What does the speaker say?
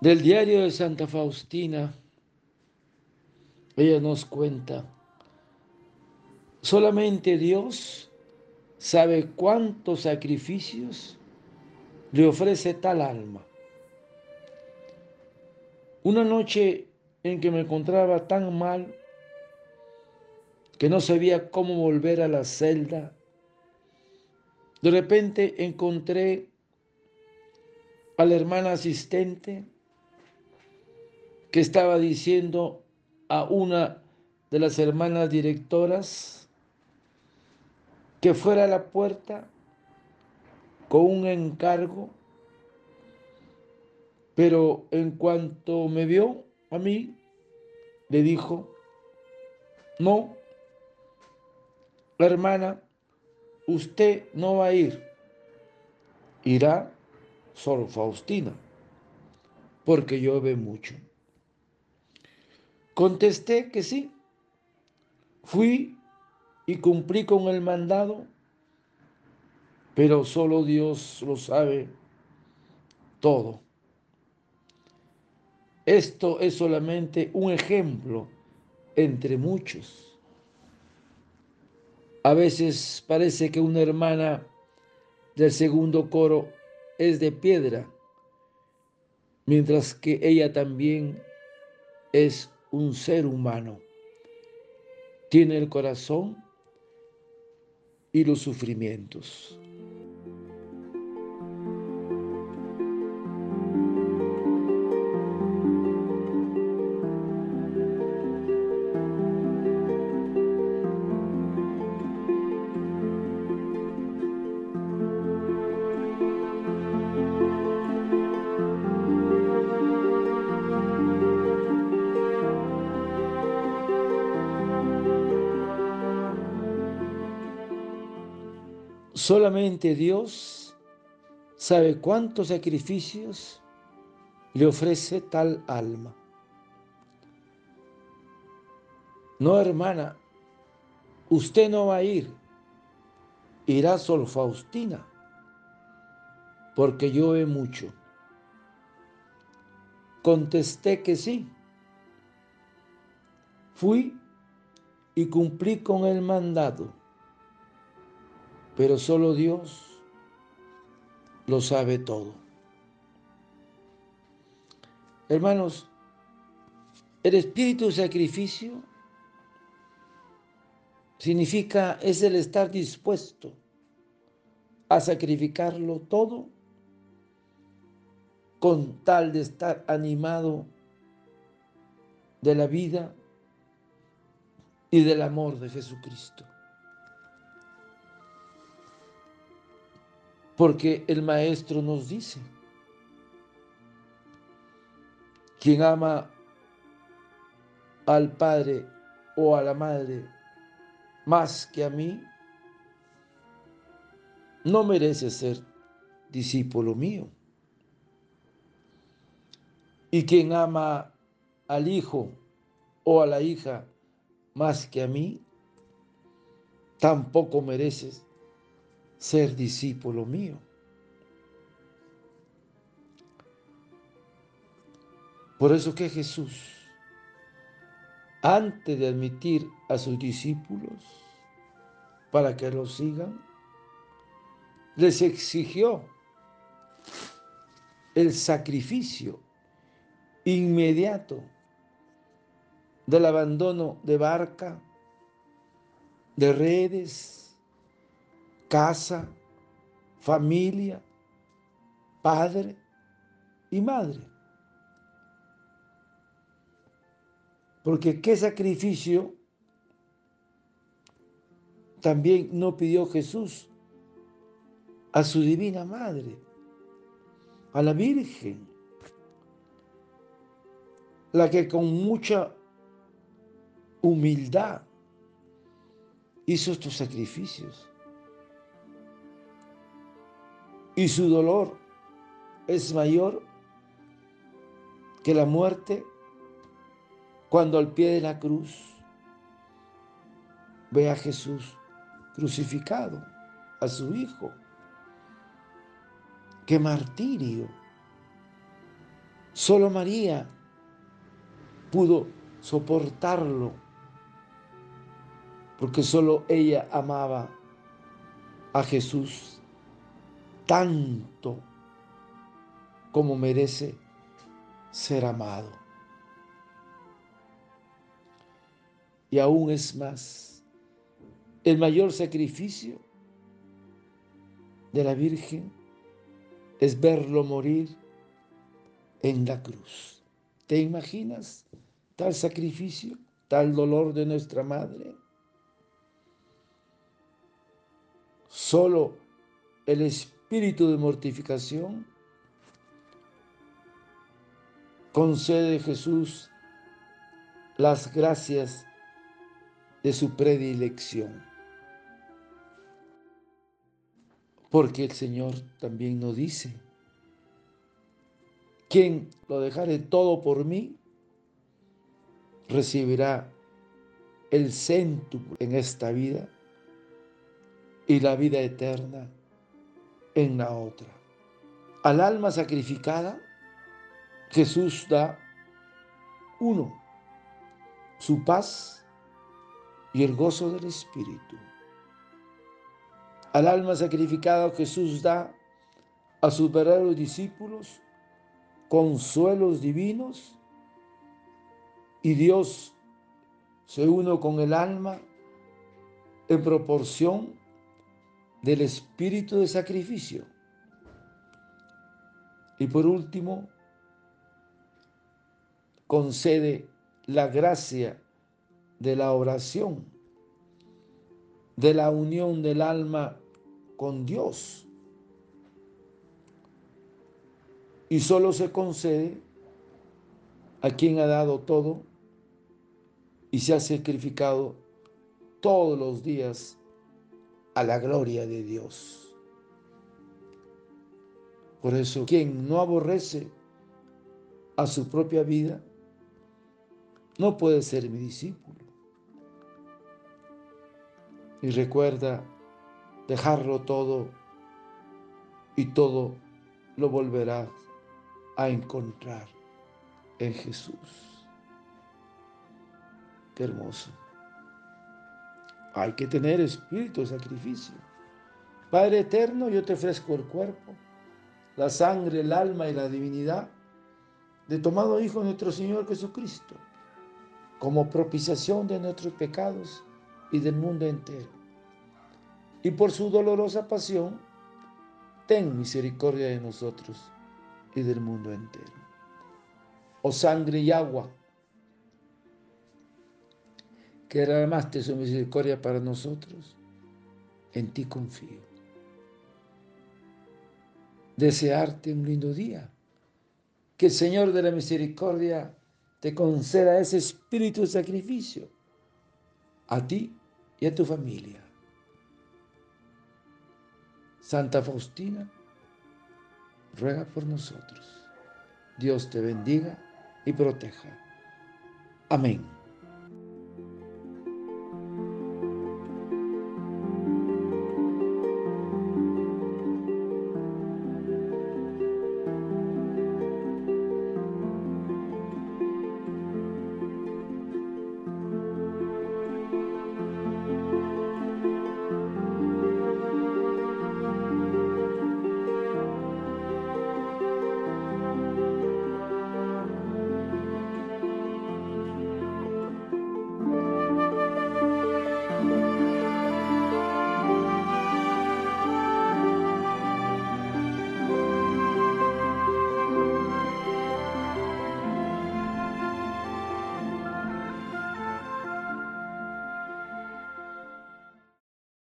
Del diario de Santa Faustina, ella nos cuenta, solamente Dios sabe cuántos sacrificios le ofrece tal alma. Una noche en que me encontraba tan mal que no sabía cómo volver a la celda, de repente encontré a la hermana asistente estaba diciendo a una de las hermanas directoras que fuera a la puerta con un encargo, pero en cuanto me vio a mí, le dijo, no, la hermana, usted no va a ir, irá solo Faustina, porque llueve mucho. Contesté que sí. Fui y cumplí con el mandado, pero solo Dios lo sabe todo. Esto es solamente un ejemplo entre muchos. A veces parece que una hermana del segundo coro es de piedra, mientras que ella también es un ser humano. Tiene el corazón y los sufrimientos. Solamente Dios sabe cuántos sacrificios le ofrece tal alma. No, hermana, usted no va a ir, irá Sol Faustina, porque llueve mucho. Contesté que sí. Fui y cumplí con el mandado pero solo Dios lo sabe todo. Hermanos, el espíritu de sacrificio significa, es el estar dispuesto a sacrificarlo todo con tal de estar animado de la vida y del amor de Jesucristo. Porque el maestro nos dice, quien ama al padre o a la madre más que a mí, no merece ser discípulo mío. Y quien ama al hijo o a la hija más que a mí, tampoco merece ser discípulo mío. Por eso que Jesús, antes de admitir a sus discípulos para que lo sigan, les exigió el sacrificio inmediato del abandono de barca, de redes, casa, familia, padre y madre. Porque qué sacrificio también no pidió Jesús a su divina madre, a la Virgen, la que con mucha humildad hizo estos sacrificios y su dolor es mayor que la muerte cuando al pie de la cruz ve a Jesús crucificado, a su Hijo. ¡Qué martirio! Solo María pudo soportarlo, porque solo ella amaba a Jesús tanto como merece ser amado. Y aún es más, el mayor sacrificio de la Virgen es verlo morir en la cruz. ¿Te imaginas tal sacrificio, tal dolor de nuestra Madre? Solo el espíritu de mortificación concede Jesús las gracias de su predilección. Porque el Señor también nos dice, quien lo dejare todo por mí, recibirá el céntuplo en esta vida y la vida eterna en la otra. Al alma sacrificada, Jesús da uno, su paz y el gozo del Espíritu. Al alma sacrificada Jesús da a sus verdaderos discípulos consuelos divinos y Dios se une con el alma en proporción del espíritu de sacrificio. Y por último, concede la gracia de la oración, de la unión del alma con Dios. Y solo se concede a quien ha dado todo y se ha sacrificado todos los días a la gloria de Dios. Por eso, quien no aborrece a su propia vida, no puede ser mi discípulo. Y recuerda dejarlo todo y todo lo volverás a encontrar en Jesús. Qué hermoso. Hay que tener espíritu de sacrificio. Padre eterno, yo te ofrezco el cuerpo, la sangre, el alma y la divinidad de tomado Hijo nuestro Señor Jesucristo, como propiciación de nuestros pecados y del mundo entero. Y por su dolorosa pasión, ten misericordia de nosotros y del mundo entero. Oh sangre y agua, que derramaste su misericordia para nosotros, en ti confío. Desearte un lindo día. Que el Señor de la misericordia te conceda ese espíritu de sacrificio a ti y a tu familia. Santa Faustina, ruega por nosotros. Dios te bendiga y proteja. Amén.